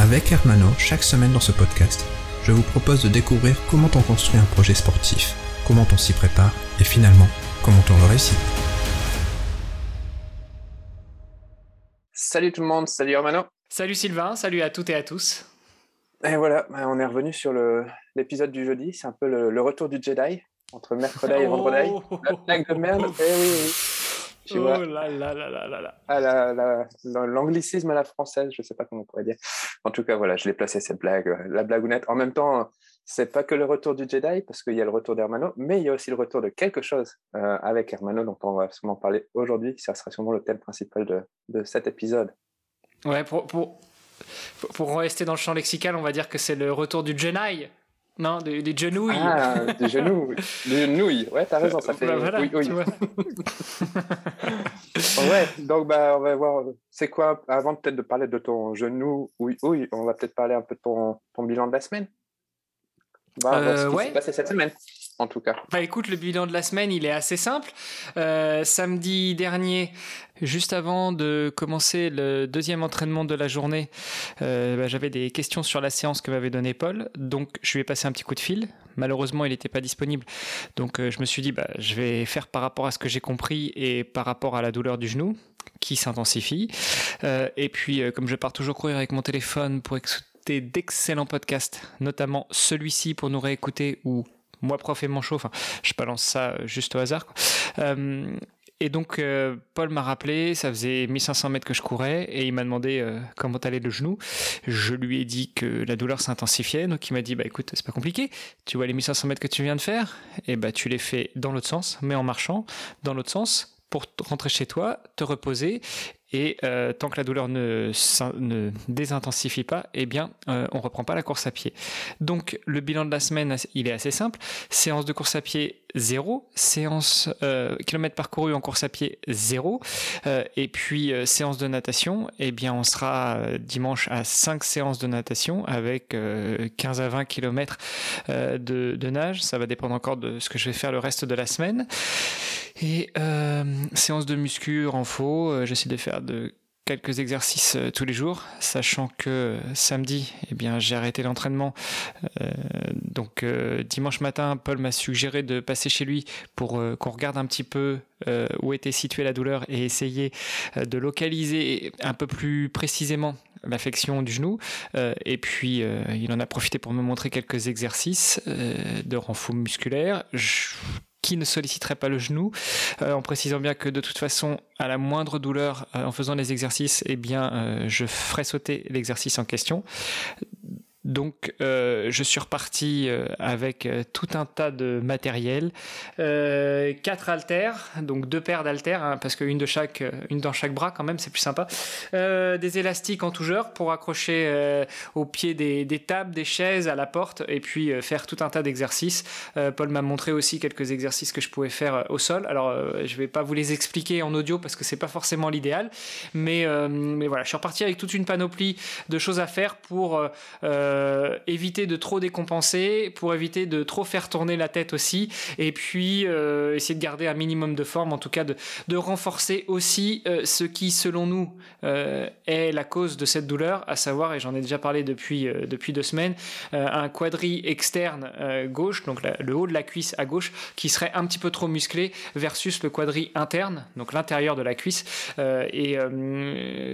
Avec Hermano, chaque semaine dans ce podcast, je vous propose de découvrir comment on construit un projet sportif, comment on s'y prépare et finalement, comment on le réussit. Salut tout le monde, salut Hermano. Salut Sylvain, salut à toutes et à tous. Et voilà, bah, on est revenu sur l'épisode du jeudi. C'est un peu le, retour du Jedi entre mercredi et vendredi. Oh. La blague de merde. Eh oui, oui. Tu oh vois. là là là là là là. Ah, la- la- la- L'anglicisme à la française, je sais pas comment on pourrait dire. En tout cas, voilà, je l'ai placé cette blague, euh, la blagounette. En même temps, c'est pas que le retour du Jedi, parce qu'il y a le retour d'Hermano, mais il y a aussi le retour de quelque chose euh, avec Hermano, dont on va sûrement parler aujourd'hui. Ça sera sûrement le thème principal de, de cet épisode. Ouais, pour, pour, pour rester dans le champ lexical, on va dire que c'est le retour du Jedi. Non, des, des genouilles. Ah, des genoux, des genouilles. Ouais, t'as raison, ça fait. Bah, voilà, oui, oui. tu vois. Ouais, donc bah, on va voir. C'est quoi, avant peut-être de parler de ton genou, oui, oui, on va peut-être parler un peu de ton, ton bilan de la semaine. On va voir Euh, ce qui ouais. s'est passé cette semaine, en tout cas. Bah écoute, le bilan de la semaine, il est assez simple. Euh, samedi dernier, juste avant de commencer le deuxième entraînement de la journée, euh, bah, j'avais des questions sur la séance que m'avait donnée Paul. Donc je lui ai passé un petit coup de fil. Malheureusement, il n'était pas disponible. Donc euh, je me suis dit, bah, je vais faire par rapport à ce que j'ai compris et par rapport à la douleur du genou qui s'intensifie. Et puis, comme je pars toujours courir avec mon téléphone pour écouter d'excellents podcasts, notamment celui-ci pour nous réécouter ou moi prof et manchot, enfin je balance ça euh, juste au hasard. Euh, et donc euh, Paul m'a rappelé, ça faisait 1500 mètres que je courais et il m'a demandé comment allait le genou. Je lui ai dit que la douleur s'intensifiait, donc il m'a dit bah écoute c'est pas compliqué, tu vois les 1500 mètres que tu viens de faire, et bah tu les fais dans l'autre sens, mais en marchant dans l'autre sens pour rentrer chez toi, te reposer et euh, tant que la douleur ne, s'in- ne désintensifie pas, eh bien, euh, on reprend pas la course à pied. Donc, le bilan de la semaine, il est assez simple. Séance de course à pied, 0. Séance euh, kilomètres parcourus en course à pied, 0. Euh, et puis, euh, séance de natation, eh bien, on sera dimanche à 5 séances de natation avec euh, 15 à 20 kilomètres euh, de, de nage. Ça va dépendre encore de ce que je vais faire le reste de la semaine. Et euh, séance de muscu en faux, euh, j'essaie de faire quelques exercices euh, tous les jours, sachant que samedi, eh j'ai arrêté l'entraînement. Donc dimanche matin, Paul m'a suggéré de passer chez lui pour qu'on regarde un petit peu où était située la douleur et essayer de localiser un peu plus précisément l'affection du genou. Et puis, il en a profité pour me montrer quelques exercices de renfort musculaire. Qui ne solliciterait pas le genou, euh, en précisant bien que de toute façon, à la moindre douleur euh, en faisant les exercices, eh bien, euh, je ferai sauter l'exercice en question. Donc, euh, je suis reparti euh, avec euh, tout un tas de matériel, euh, quatre haltères, donc deux paires d'haltères, hein, parce qu'une de chaque, une dans chaque bras quand même, c'est plus sympa. Des élastiques en tout genre pour accrocher au pied des, tables, des chaises, à la porte, et puis faire tout un tas d'exercices. Paul m'a montré aussi quelques exercices que je pouvais faire au sol. Alors, je vais pas vous les expliquer en audio parce que c'est pas forcément l'idéal, mais, mais voilà, je suis reparti avec toute une panoplie de choses à faire pour euh, éviter de trop décompenser, pour éviter de trop faire tourner la tête aussi, et puis euh, essayer de garder un minimum de forme, en tout cas de, renforcer aussi euh, ce qui, selon nous, est la cause de cette douleur, à savoir, et j'en ai déjà parlé depuis, depuis deux semaines, un quadri externe gauche, donc le haut de la cuisse à gauche, qui serait un petit peu trop musclé, versus le quadri interne, donc l'intérieur de la cuisse. Et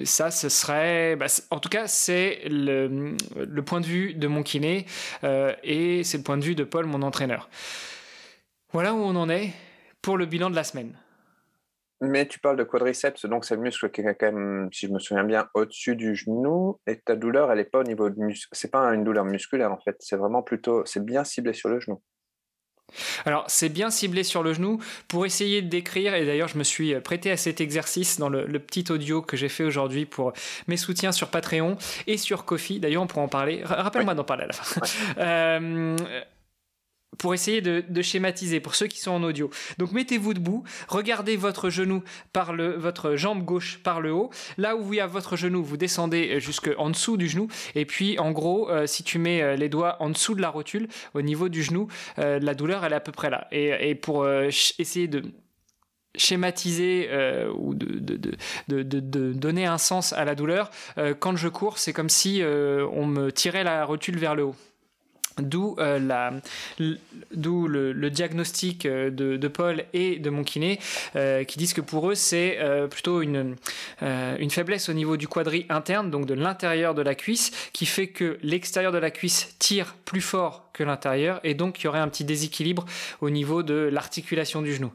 ça, ce serait, bah, en tout cas, c'est le, le point de vue de mon kiné euh, et c'est le point de vue de Paul, mon entraîneur. Voilà où on en est pour le bilan de la semaine. Mais tu parles de quadriceps, donc c'est le muscle qui est quand même, si je me souviens bien, au-dessus du genou. Et ta douleur, elle n'est pas au niveau du muscle. C'est pas une douleur musculaire en fait. C'est vraiment plutôt, c'est bien ciblé sur le genou. Alors, c'est bien ciblé sur le genou pour essayer de décrire, et d'ailleurs, je me suis prêté à cet exercice dans le, petit audio que j'ai fait aujourd'hui pour mes soutiens sur Patreon et sur Kofi. D'ailleurs, on pourra en parler. Rappelle-moi d'en parler à la fin. Euh, pour essayer de, schématiser pour ceux qui sont en audio. Donc mettez-vous debout, regardez votre genou par le, votre jambe gauche par le haut. Là où vous avez votre genou, vous descendez jusqu'en dessous du genou. Et puis en gros, euh, si tu mets euh, les doigts en dessous de la rotule, au niveau du genou, euh, la douleur elle est à peu près là. Et, pour essayer de schématiser ou de, donner un sens à la douleur, quand je cours, c'est comme si on me tirait la rotule vers le haut. D'où euh, le, diagnostic euh, de, Paul et de mon kiné euh, qui disent que pour eux c'est plutôt une, une faiblesse au niveau du quadri interne, donc de l'intérieur de la cuisse, qui fait que l'extérieur de la cuisse tire plus fort que l'intérieur et donc il y aurait un petit déséquilibre au niveau de l'articulation du genou.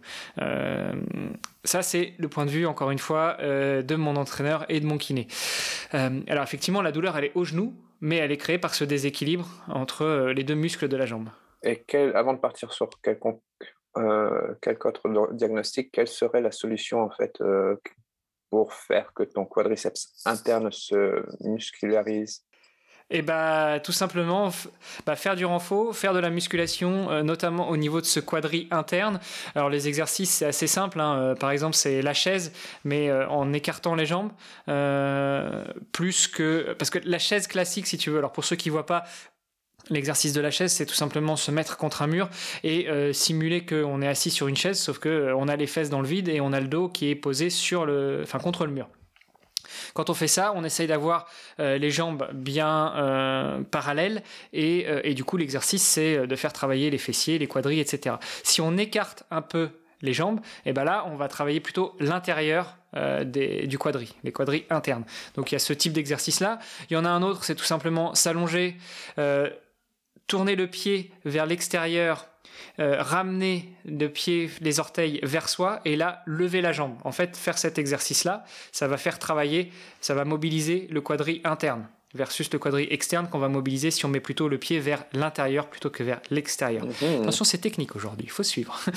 ça, c'est le point de vue, encore une fois, de mon entraîneur et de mon kiné. alors, effectivement, la douleur, elle est au genou, mais elle est créée par ce déséquilibre entre euh, les deux muscles de la jambe. Et avant de partir sur quelconque, euh, quelque autre diagnostic, quelle serait la solution en fait euh, pour faire que ton quadriceps interne se muscularise et bah tout simplement bah, faire du renfort, faire de la musculation, euh, notamment au niveau de ce quadri interne. Alors les exercices c'est assez simple, hein. euh, par exemple c'est la chaise, mais euh, en écartant les jambes, plus que parce que la chaise classique si tu veux. Alors pour ceux qui voient pas, L'exercice de la chaise, c'est tout simplement se mettre contre un mur et simuler qu'on est assis sur une chaise, sauf que on a les fesses dans le vide et on a le dos qui est posé sur le, enfin contre le mur. Quand on fait ça, on essaye d'avoir euh, les jambes bien euh, parallèles euh, et, du coup l'exercice c'est de faire travailler les fessiers, les quadrilles, etc. Si on écarte un peu les jambes, et eh ben là on va travailler plutôt l'intérieur du quadri, les quadris internes. Donc il y a ce type d'exercice là. Il y en a un autre, c'est tout simplement s'allonger, tourner le pied vers l'extérieur euh, ramener le pied, les orteils vers soi et là lever la jambe. En fait, faire cet exercice-là, ça va faire travailler, ça va mobiliser le quadri interne versus le quadri externe qu'on va mobiliser si on met plutôt le pied vers l'intérieur plutôt que vers l'extérieur. Mhm. Attention, c'est technique aujourd'hui, il faut suivre.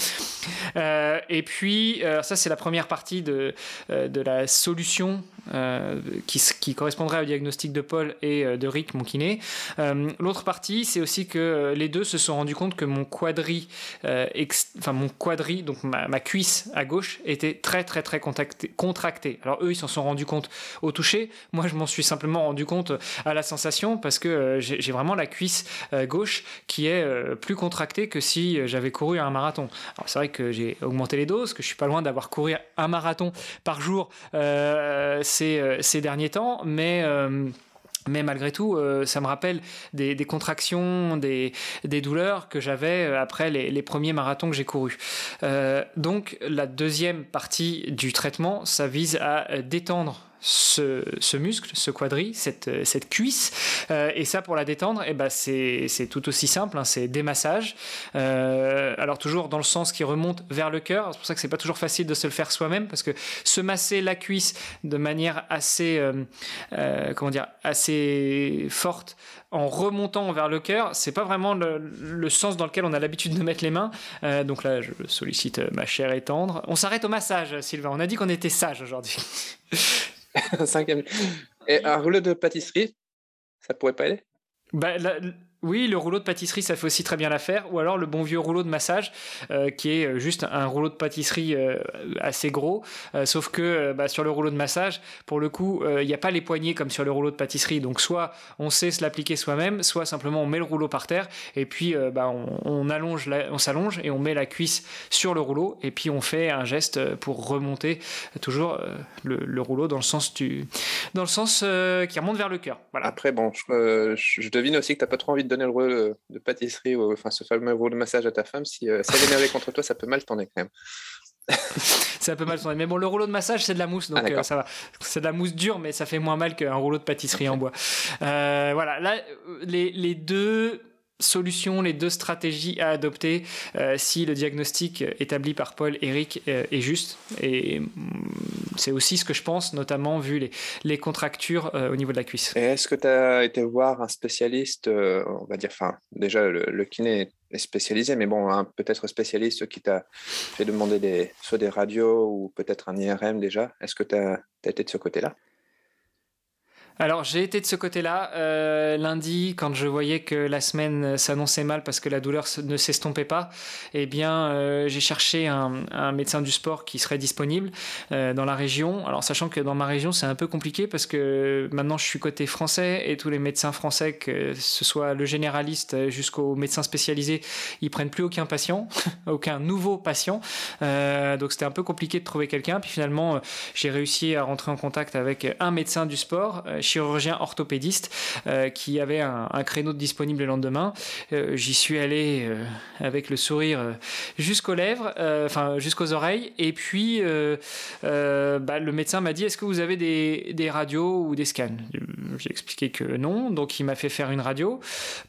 Euh, et puis, euh, ça c'est la première partie de, de la solution euh, qui, correspondrait au diagnostic de Paul et euh, de Rick, mon kiné. Euh, l'autre partie, c'est aussi que les deux se sont rendus compte que mon quadri, enfin mon quadri, donc ma, ma, cuisse à gauche, était très très très contractée. Alors eux, ils s'en sont rendus compte au toucher. Moi, je m'en suis simplement rendu compte à la sensation parce que j'ai vraiment la cuisse gauche qui est plus contractée que si j'avais couru un marathon. Alors c'est vrai que j'ai augmenté les doses, que je suis pas loin d'avoir couru un marathon par jour. Euh, ces, derniers temps, mais euh, malgré tout, euh, ça me rappelle des, contractions, des, douleurs que j'avais après les, premiers marathons que j'ai courus. donc la deuxième partie du traitement, ça vise à détendre ce, muscle, ce quadri, cette, cette cuisse. Euh, et ça, pour la détendre, eh ben c'est, tout aussi simple, hein, c'est des massages. Euh, alors toujours dans le sens qui remonte vers le cœur. C'est pour ça que c'est pas toujours facile de se le faire soi-même, parce que se masser la cuisse de manière assez, euh, comment dire, assez forte en remontant vers le cœur, c'est pas vraiment le, sens dans lequel on a l'habitude de mettre les mains. donc là, je sollicite ma chère et tendre. On s'arrête au massage, Sylvain. On a dit qu'on était sage aujourd'hui. Cinquième. Et un rouleau de pâtisserie, ça pourrait pas aller? Bah, oui, le rouleau de pâtisserie, ça fait aussi très bien l'affaire. Ou alors le bon vieux rouleau de massage, euh, qui est euh, juste un rouleau de pâtisserie euh, assez gros. sauf que bah, sur le rouleau de massage, pour le coup, il n'y a pas les poignées comme sur le rouleau de pâtisserie. Donc soit on sait se l'appliquer soi-même, soit simplement on met le rouleau par terre et puis bah, on, allonge, on s'allonge et on met la cuisse sur le rouleau et puis on fait un geste pour remonter toujours le, rouleau dans le sens qui remonte vers le cœur. Voilà. Après, bon, je, je devine aussi que tu n'as pas trop envie de donner le rôle de pâtisserie, ou, enfin ce fameux rôle de massage à ta femme, si, euh, ça elle est contre toi, ça peut mal tourner quand même. c'est un peu mal tourné. Mais bon, le rouleau de massage, c'est de la mousse, donc ah, euh, ça va. C'est de la mousse dure, mais ça fait moins mal qu'un rouleau de pâtisserie en bois. Euh, voilà, là, les, les, deux solutions, les deux stratégies à adopter euh, si le diagnostic établi par Paul Eric euh, est juste. Et mm, c'est aussi ce que je pense, notamment vu les, contractures euh, au niveau de la cuisse. est-ce que tu as été voir un spécialiste, on va dire, enfin, déjà le, kiné est spécialisé, mais bon, peut-être spécialiste qui t'a fait demander soit des radios ou peut-être un IRM déjà. Est-ce que tu as été de ce côté-là? Alors j'ai été de ce côté-là euh, lundi quand je voyais que la semaine s'annonçait mal parce que la douleur ne s'estompait pas. Eh bien euh, j'ai cherché un, médecin du sport qui serait disponible euh, dans la région. Alors sachant que dans ma région c'est un peu compliqué parce que maintenant je suis côté français et tous les médecins français, que ce soit le généraliste jusqu'au médecin spécialisé, ils prennent plus aucun patient, aucun nouveau patient. donc c'était un peu compliqué de trouver quelqu'un. Puis finalement j'ai réussi à rentrer en contact avec un médecin du sport chirurgien orthopédiste euh, qui avait un, créneau disponible le lendemain. Euh, j'y suis allé euh, avec le sourire jusqu'aux lèvres, enfin jusqu'aux oreilles. Et puis bah, le médecin m'a dit Est-ce que vous avez des, radios ou des scans? J'ai expliqué que non. Donc il m'a fait faire une radio.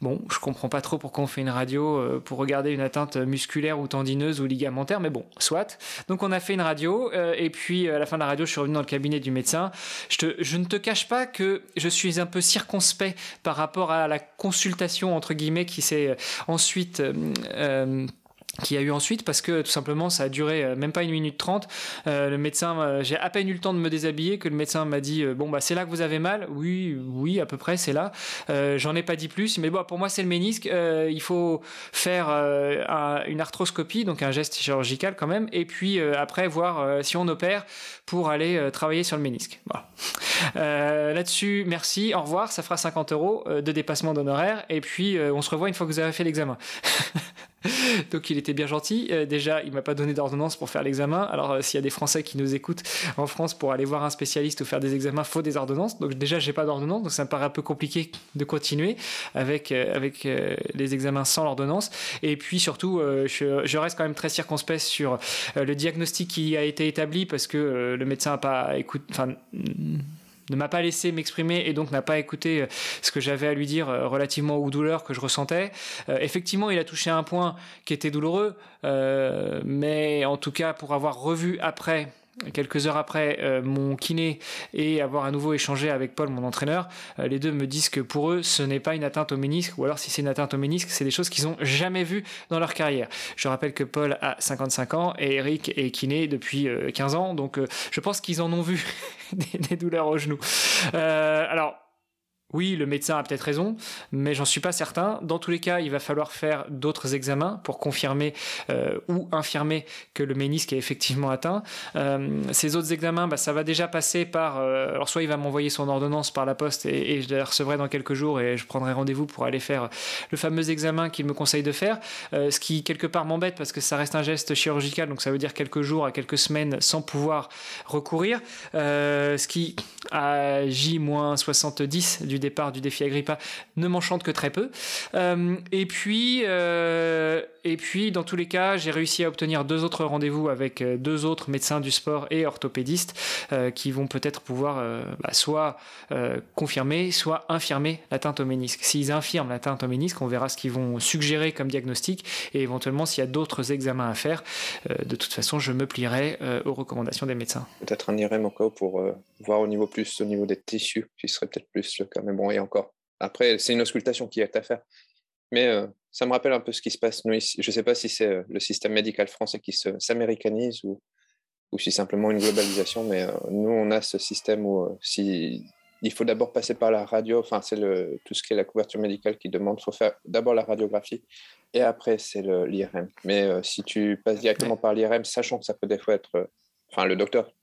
Bon, je comprends pas trop pourquoi on fait une radio pour regarder une atteinte musculaire ou tendineuse ou ligamentaire, mais bon, soit. Donc on a fait une radio. et puis à la fin de la radio, je suis revenu dans le cabinet du médecin. Je, te, je ne te cache pas que je suis un peu circonspect par rapport à la consultation, entre guillemets, qui s'est euh, ensuite... Euh, euh, qui a eu ensuite parce que tout simplement ça a duré euh, même pas une minute trente. Euh, le médecin, euh, j'ai à peine eu le temps de me déshabiller que le médecin m'a dit bon bah c'est là que vous avez mal? Oui, oui à peu près c'est là. J'en ai pas dit plus, mais bon pour moi c'est le ménisque. il faut faire une arthroscopie donc un geste chirurgical quand même et puis après voir si on opère pour aller travailler sur le ménisque. Voilà. Là-dessus merci, au revoir. Ça fera 50 euros de dépassement d'honoraires et puis on se revoit une fois que vous avez fait l'examen. Donc il était bien gentil. Euh, déjà, il m'a pas donné d'ordonnance pour faire l'examen. Alors euh, s'il y a des Français qui nous écoutent en France pour aller voir un spécialiste ou faire des examens, faut des ordonnances. Donc déjà, j'ai pas d'ordonnance, donc ça me paraît un peu compliqué de continuer avec euh, les examens sans l'ordonnance. Et puis surtout, je, reste quand même très circonspect sur le diagnostic qui a été établi parce que le médecin a pas écouté, enfin ne m'a pas laissé m'exprimer et donc n'a pas écouté euh, ce que j'avais à lui dire euh, relativement aux douleurs que je ressentais. Euh, effectivement, il a touché un point qui était douloureux, mais en tout cas, pour avoir revu après quelques heures après euh, mon kiné et avoir à nouveau échangé avec Paul, mon entraîneur, euh, les deux me disent que pour eux, ce n'est pas une atteinte au ménisque, ou alors si c'est une atteinte au ménisque, c'est des choses qu'ils n'ont jamais vues dans leur carrière. Je rappelle que Paul a 55 ans et Eric est kiné depuis 15 euh, ans, donc je pense qu'ils en ont vu des, douleurs au genou. alors, oui, le médecin a peut-être raison, mais j'en suis pas certain. Dans tous les cas, il va falloir faire d'autres examens pour confirmer euh, ou infirmer que le ménisque est effectivement atteint. Euh, ces autres examens, bah, ça va déjà passer par. Euh, alors, soit il va m'envoyer son ordonnance par la poste et, je la recevrai dans quelques jours et je prendrai rendez-vous pour aller faire le fameux examen qu'il me conseille de faire. ce qui, quelque part, m'embête parce que ça reste un geste chirurgical, donc ça veut dire quelques jours à quelques semaines sans pouvoir recourir. ce qui, à J-70 du départ du défi Agrippa ne m'enchante que très peu. Euh, et puis, euh, et puis, dans tous les cas, j'ai réussi à obtenir deux autres rendez-vous avec euh, deux autres médecins du sport et orthopédistes qui vont peut-être pouvoir bah, soit confirmer, soit infirmer l'atteinte au ménisque. S'ils infirment l'atteinte au ménisque, on verra ce qu'ils vont suggérer comme diagnostic et éventuellement s'il y a d'autres examens à faire. de toute façon, je me plierai aux recommandations des médecins. Peut-être un IRM encore pour voir au niveau plus au niveau des tissus, qui serait peut-être plus le cas. Mais bon, et encore. Après, c'est une auscultation qui est à faire. Mais euh, ça me rappelle un peu ce qui se passe nous ici. Je ne sais pas si c'est euh, le système médical français qui s'américanise ou, ou si simplement une globalisation, mais euh, nous, on a ce système où si il faut d'abord passer par la radio, enfin, c'est tout ce qui est la couverture médicale qui demande, il faut faire d'abord la radiographie et après, c'est l'IRM. Mais si tu passes directement par l'IRM, sachant que ça peut des fois être. Enfin, le docteur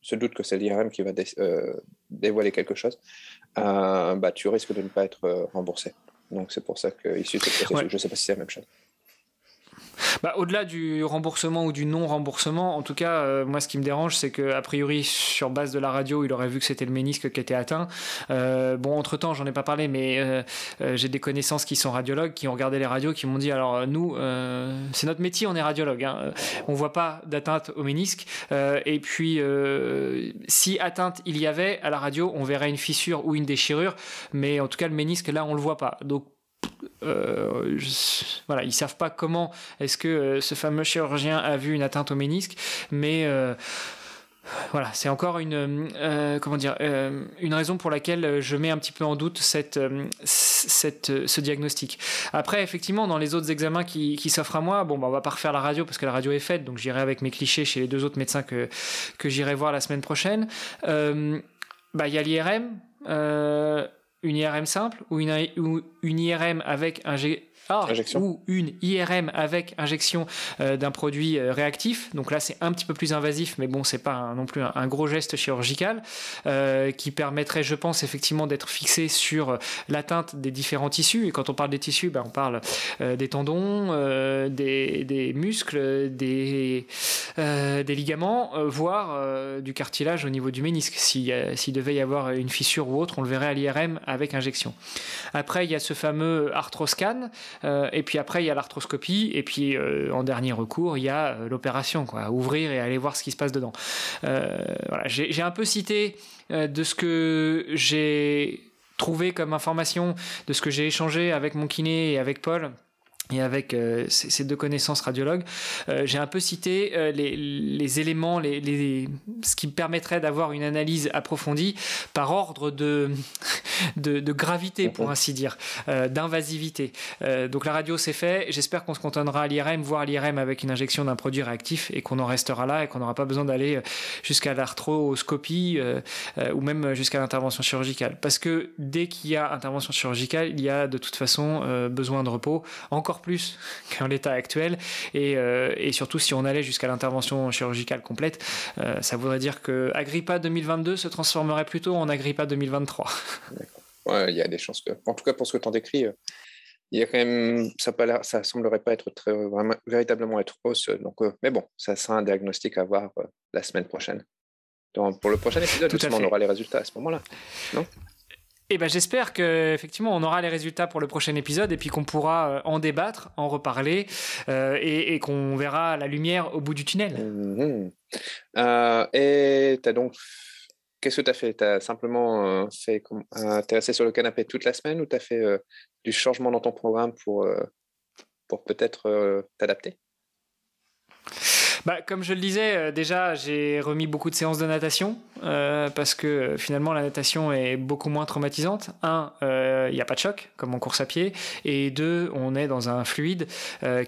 se doute que c'est l'IRM qui va euh, dévoiler quelque chose, euh, bah, tu risques de ne pas être euh, remboursé. Donc c'est pour ça qu'ici, je ne sais pas si c'est la même chose. Bah, au-delà du remboursement ou du non-remboursement, en tout cas, euh, moi, ce qui me dérange, c'est que a priori, sur base de la radio, il aurait vu que c'était le ménisque qui était atteint. Euh, bon, entre temps, j'en ai pas parlé, mais euh, j'ai des connaissances qui sont radiologues, qui ont regardé les radios, qui m'ont dit alors nous, c'est notre métier, on est radiologue, hein, on voit pas d'atteinte au ménisque. et puis, si atteinte il y avait à la radio, on verrait une fissure ou une déchirure, mais en tout cas, le ménisque là, on le voit pas. Donc voilà, ils savent pas comment est-ce que ce fameux chirurgien a vu une atteinte au ménisque, mais voilà, c'est encore une euh, comment dire euh, une raison pour laquelle je mets un petit peu en doute cette, euh, cette ce diagnostic. Après, effectivement, dans les autres examens qui, qui s'offrent à moi, bon, bah, on va pas refaire la radio parce que la radio est faite, donc j'irai avec mes clichés chez les deux autres médecins que que j'irai voir la semaine prochaine. bah, il y a l'IRM, une IRM simple ou une, IRM avec un ah, ou une IRM avec injection euh, d'un produit euh, réactif. Donc là, c'est un petit peu plus invasif, mais bon, c'est pas non plus un, gros geste chirurgical euh, qui permettrait, je pense, effectivement d'être fixé sur l'atteinte des différents tissus. Et quand on parle des tissus, ben, on parle des tendons, des, des, muscles, des, des ligaments, voire du cartilage au niveau du ménisque. S'il devait y avoir une fissure ou autre, on le verrait à l'IRM avec injection. Après, il y a ce fameux arthroscan et puis après, il y a l'arthroscopie. Et puis, euh, en dernier recours, il y a euh, l'opération, quoi, ouvrir et aller voir ce qui se passe dedans. voilà, j'ai un peu cité de ce que j'ai trouvé comme information, de ce que j'ai échangé avec mon kiné et avec Paul et avec euh, ces deux connaissances radiologues, euh, j'ai un peu cité euh, les, les, éléments, les, les, ce qui me permettrait d'avoir une analyse approfondie par ordre de, de, de gravité, pour ainsi dire, d'invasivité. donc la radio, c'est fait. J'espère qu'on se contentera à l'IRM, voire l'IRM avec une injection d'un produit réactif et qu'on en restera là et qu'on n'aura pas besoin d'aller jusqu'à l'arthroscopie ou même jusqu'à l'intervention chirurgicale. Parce que dès qu'il y a intervention chirurgicale, il y a de toute façon besoin de repos. Encore plus qu'en l'état actuel. Euh, et, surtout, si on allait jusqu'à l'intervention chirurgicale complète, euh, ça voudrait dire que Agrippa 2022 se transformerait plutôt en Agrippa 2023. Ouais, il y a des chances que. En tout cas, pour ce que tu en décris, euh, il y a quand même, ça, pas ça semblerait pas être très, vraiment, véritablement être hausse. Donc, mais bon, ça sera un diagnostic à voir la semaine prochaine. Donc, pour le prochain épisode, on aura les résultats à ce moment-là. Non? Eh ben, j'espère qu'effectivement on aura les résultats pour le prochain épisode et puis qu'on pourra euh, en débattre, en reparler euh, et, qu'on verra la lumière au bout du tunnel. Mhm. Euh, et tu as donc. Qu'est-ce que tu as fait? Tu simplement fait. es resté sur le canapé toute la semaine ou tu as fait du changement dans ton programme pour, pour peut-être t'adapter? Bah, comme je le disais, euh, déjà, j'ai remis beaucoup de séances de natation euh, parce que euh, finalement, la natation est beaucoup moins traumatisante. Un, il n'y a pas de choc, comme en course à pied. Et deux, on est dans un fluide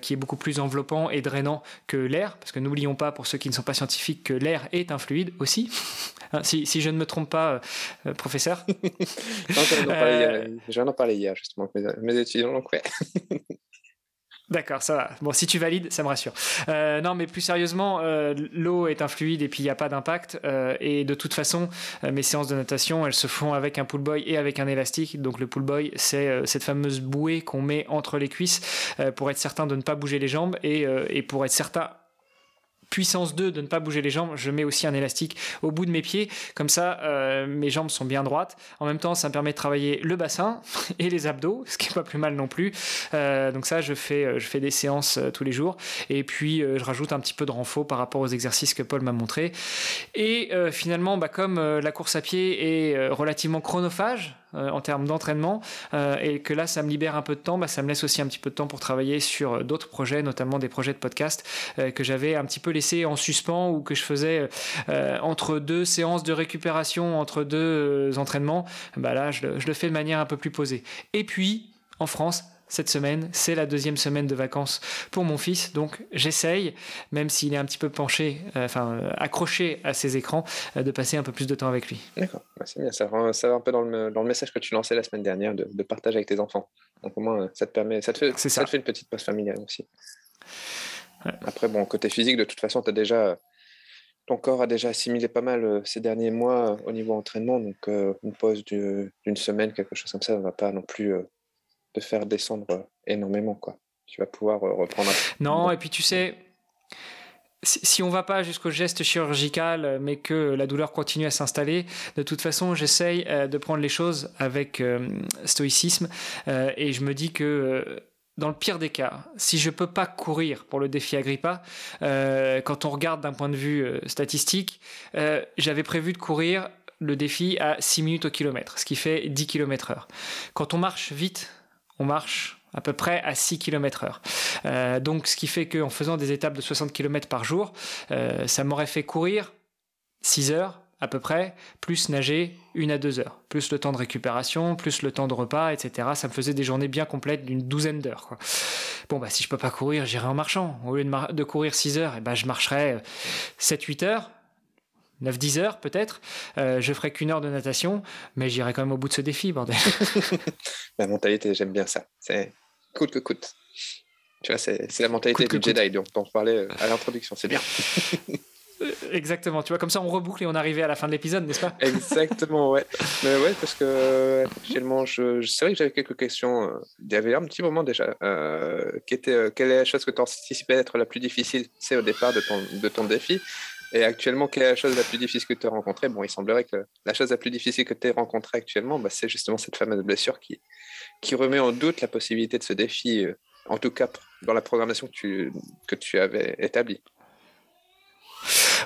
qui est beaucoup plus enveloppant et drainant que l'air. Parce que n'oublions pas, pour ceux qui ne sont pas scientifiques, que l'air est un fluide aussi. Hein, si, si, je ne me trompe pas, professeur. non, j'en ai parlé hier, justement, mes, mes étudiants l'ont fait. D'accord, ça va. Bon, si tu valides, ça me rassure. Euh, non, mais plus sérieusement, euh, l'eau est un fluide et puis il n'y a pas d'impact. Euh, et de toute façon, mes séances de natation, elles se font avec un pull boy et avec un élastique. Donc le pull boy, c'est cette fameuse bouée qu'on met entre les cuisses pour être certain de ne pas bouger les jambes et pour être certain puissance 2 de ne pas bouger les jambes, je mets aussi un élastique au bout de mes pieds. Comme ça, euh, mes jambes sont bien droites. En même temps, ça me permet de travailler le bassin et les abdos, ce qui est pas plus mal non plus. Euh, donc ça, je fais, euh, des séances tous les jours. Et puis, je rajoute un petit peu de renfort par rapport aux exercices que Paul m'a montré. Et finalement, bah, comme la course à pied est relativement chronophage, en termes d'entraînement euh, et que là ça me libère un peu de temps, bah, ça me laisse aussi un petit peu de temps pour travailler sur euh, d'autres projets, notamment des projets de podcast que j'avais un petit peu laissé en suspens ou que je faisais entre deux séances de récupération, entre deux entraînements. Bah là je le fais de manière un peu plus posée. Et puis en France, cette semaine. C'est la deuxième semaine de vacances pour mon fils. Donc j'essaye, même s'il est un petit peu penché, euh, enfin euh, accroché à ses écrans, euh, de passer un peu plus de temps avec lui. D'accord, c'est bien. Ça, va un peu dans le, dans le, message que tu lançais la semaine dernière de, de partage avec tes enfants. Donc au moins, ça te permet, ça te fait, ça. Te fait une petite pause familiale aussi. Après, bon, côté physique, de toute façon, as déjà, ton corps a déjà assimilé pas mal ces derniers mois au niveau entraînement. Donc une pause d'une semaine, quelque chose comme ça, ne va pas non plus de faire descendre énormément. Quoi. Tu vas pouvoir euh, reprendre. Non, et puis tu sais, si on va pas jusqu'au geste chirurgical, mais que la douleur continue à s'installer, de toute façon, j'essaye euh, de prendre les choses avec euh, stoïcisme et je me dis que dans le pire des cas, si je peux pas courir pour le défi Agrippa, quand on regarde d'un point de vue statistique, j'avais prévu de courir le défi à 6 minutes au kilomètre, ce qui fait 10 km heure. Quand on marche vite, on marche à peu près à 6 km/h. Euh, donc, ce qui fait qu'en faisant des étapes de 60 km par jour, euh, ça m'aurait fait courir 6 heures à peu près, plus nager une à deux heures, plus le temps de récupération, plus le temps de repas, etc. Ça me faisait des journées bien complètes d'une douzaine d'heures. Bon, bah, si je peux pas courir, j'irai en marchant. Au lieu de, courir 6 heures, et eh ben, je marcherai 7-8 heures. 9-10 heures peut-être, euh, je ferai qu'une heure de natation, mais j'irai quand même au bout de ce défi, bordel. la mentalité, j'aime bien ça. C'est coûte que coûte. Tu vois, c'est la mentalité du Jedi dont on parlait à l'introduction, c'est bien. Exactement, tu vois, comme ça on reboucle et on arrivait à la fin de l'épisode, n'est-ce pas? Exactement, ouais. Mais ouais, parce que actuellement, je, c'est vrai que j'avais quelques questions. Euh, il y avait un petit moment déjà. Euh, qui était, euh, quelle est la chose que tu anticipais être la plus difficile, c'est au départ de ton, de ton défi? Et actuellement, quelle est la chose la plus difficile que tu as rencontrée? Bon, il semblerait que la chose la plus difficile que tu as rencontrée actuellement, bah, c'est justement cette fameuse blessure qui, remet en doute la possibilité de ce défi, en tout cas dans la programmation que tu, que tu avais établie.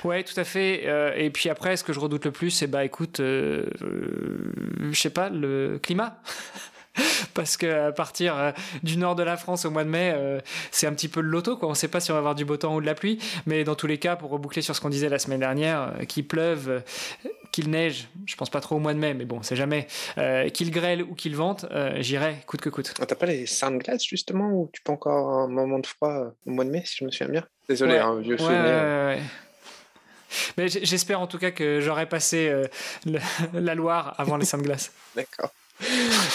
Ouais, tout à fait. Euh, et puis après, ce que je redoute le plus, c'est bah écoute, euh, euh, je sais pas, le climat. parce qu'à partir euh, du nord de la France au mois de mai, euh, c'est un petit peu le loto. Quoi. On ne sait pas si on va avoir du beau temps ou de la pluie, mais dans tous les cas, pour reboucler sur ce qu'on disait la semaine dernière, euh, qu'il pleuve, qu'il neige, je pense pas trop au mois de mai, mais bon, c'est jamais, qu'il grêle ou qu'il vente, j'irai coûte que coûte. Ah, t'as pas les sunglasses justement, ou tu peux encore un moment de froid au mois de mai, si je me souviens bien? Désolé, un hein, vieux souvenir. Mais j'espère en tout cas que j'aurai passé la Loire avant les sunglasses. D'accord.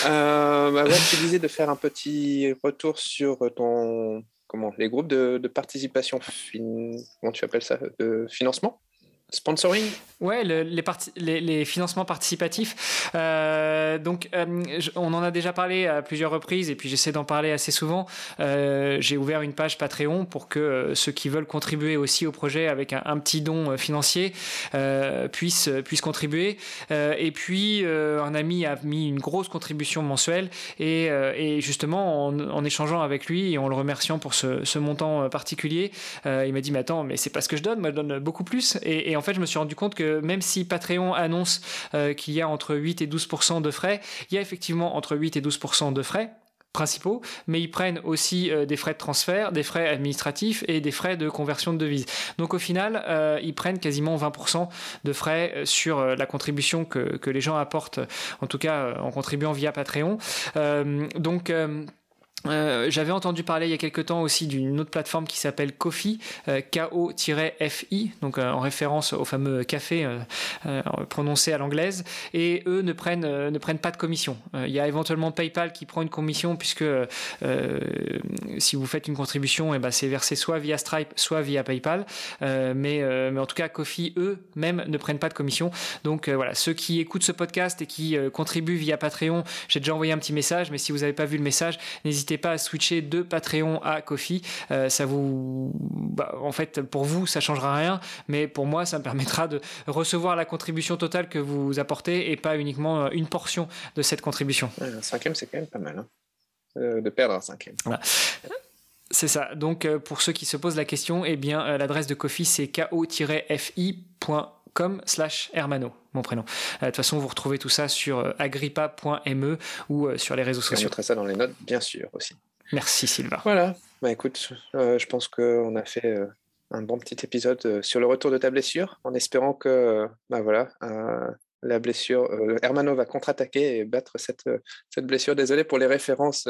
Euh, bah tu disais de faire un petit retour sur ton comment les groupes de, participation comment tu appelles ça de financement? Sponsoring? Ouais, les, financements participatifs. Euh, donc, euh, on en a déjà parlé à plusieurs reprises et puis j'essaie d'en parler assez souvent. Euh, j'ai ouvert une page Patreon pour que ceux qui veulent contribuer aussi au projet avec un, petit don financier puissent, contribuer. et puis, un ami a mis une grosse contribution mensuelle et, justement, en, échangeant avec lui et en le remerciant pour ce, ce montant particulier, il m'a dit Mais attends, mais c'est pas ce que je donne, moi je donne beaucoup plus. et en fait, je me suis rendu compte que même si Patreon annonce euh, qu'il y a entre 8 et 12 de frais, il y a effectivement entre 8 et 12 de frais principaux, mais ils prennent aussi euh, des frais de transfert, des frais administratifs et des frais de conversion de devises. Donc au final, euh, ils prennent quasiment 20% de frais sur la contribution que, que, les gens apportent, en tout cas en contribuant via Patreon. donc euh, j'avais entendu parler il y a quelque temps aussi d'une autre plateforme qui s'appelle Kofi, euh, K-O-F-I, donc euh, en référence au fameux café prononcé à l'anglaise. Et eux ne prennent, ne prennent pas de commission. il y a éventuellement PayPal qui prend une commission puisque si vous faites une contribution, eh ben, c'est versé soit via Stripe, soit via PayPal. mais, mais en tout cas, Kofi, eux, même ne prennent pas de commission. Donc voilà, ceux qui écoutent ce podcast et qui contribuent via Patreon, j'ai déjà envoyé un petit message, mais si vous n'avez pas vu le message, n'hésitez pas à switcher de Patreon à Kofi. Euh, ça vous, bah, en fait, pour vous, ça changera rien, mais pour moi, ça me permettra de recevoir la contribution totale que vous apportez et pas uniquement euh, une portion de cette contribution. un cinquième, c'est quand même pas mal. Hein. Euh, de perdre un cinquième. C'est ça. Donc, pour ceux qui se posent la question, eh bien, l'adresse de Kofi, c'est ko-fi.com slash hermano mon prénom. De toute façon, vous retrouvez tout ça sur euh, agrippa.me ou euh, sur les réseaux sociaux. Je mettrai ça dans les notes, bien sûr, aussi. Merci Sylvain. Voilà. Bah écoute, euh, je pense qu'on a fait un bon petit épisode sur le retour de ta blessure, en espérant que, bah voilà, la blessure, Hermano va contre-attaquer et battre cette, cette blessure. Désolé pour les références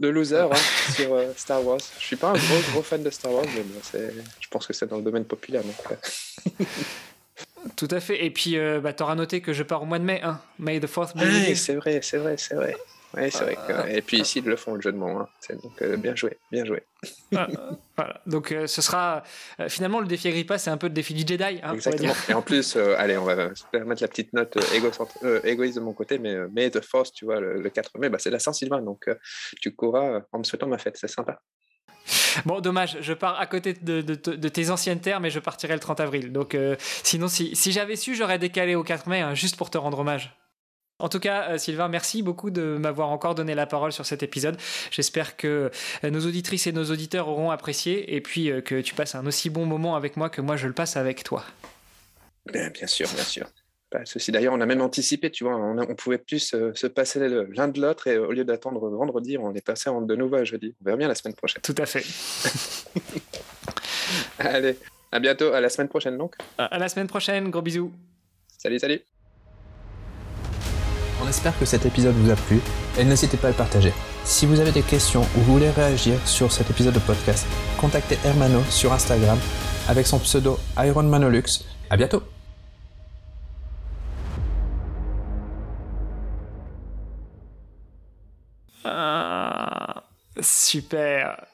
de loser hein, sur Star Wars. Je suis pas un gros gros fan de Star Wars, mais je pense que c'est dans le domaine populaire. Donc, Tout à fait. Et puis, euh, bah, tu auras noté que je pars au mois de mai. Hein. May the 4th be c'est vrai, c'est vrai, c'est vrai. Ouais, c'est vrai que... Et puis ici, ils le font le jeu de mots. Hein. Donc, euh, bien joué, bien joué. Voilà. Donc, euh, ce sera. finalement, le défi Agrippa, c'est un peu le défi du Jedi. Hein, Exactement. Et en plus, allez, on va se permettre la petite note égoïste de mon côté, mais May the Force, tu vois, le, 4 mai, bah, c'est la Saint-Sylvain. Donc, tu courras en me souhaitant ma fête. C'est sympa. Bon, dommage, je pars à côté de, tes anciennes terres, mais je partirai le 30 avril. Donc, euh, sinon, si, j'avais su, j'aurais décalé au 4 mai, hein, juste pour te rendre hommage. En tout cas, euh, Sylvain, merci beaucoup de m'avoir encore donné la parole sur cet épisode. J'espère que euh, nos auditrices et nos auditeurs auront apprécié et puis que tu passes un aussi bon moment avec moi que moi je le passe avec toi. Bien, bien sûr, bien sûr. Pas de souci. D'ailleurs, on a même anticipé, tu vois, on, on pouvait plus se, passer l'un de l'autre et au lieu d'attendre vendredi, on est passé en de nouveau à jeudi. On verra bien la semaine prochaine. Tout à fait. Allez, à bientôt, à la semaine prochaine donc. À la semaine prochaine, gros bisous. Salut, salut. On espère que cet épisode vous a plu et n'hésitez pas à le partager. Si vous avez des questions ou vous voulez réagir sur cet épisode de podcast, contactez Hermano sur Instagram avec son pseudo IronManolux. À bientôt! Ah, super.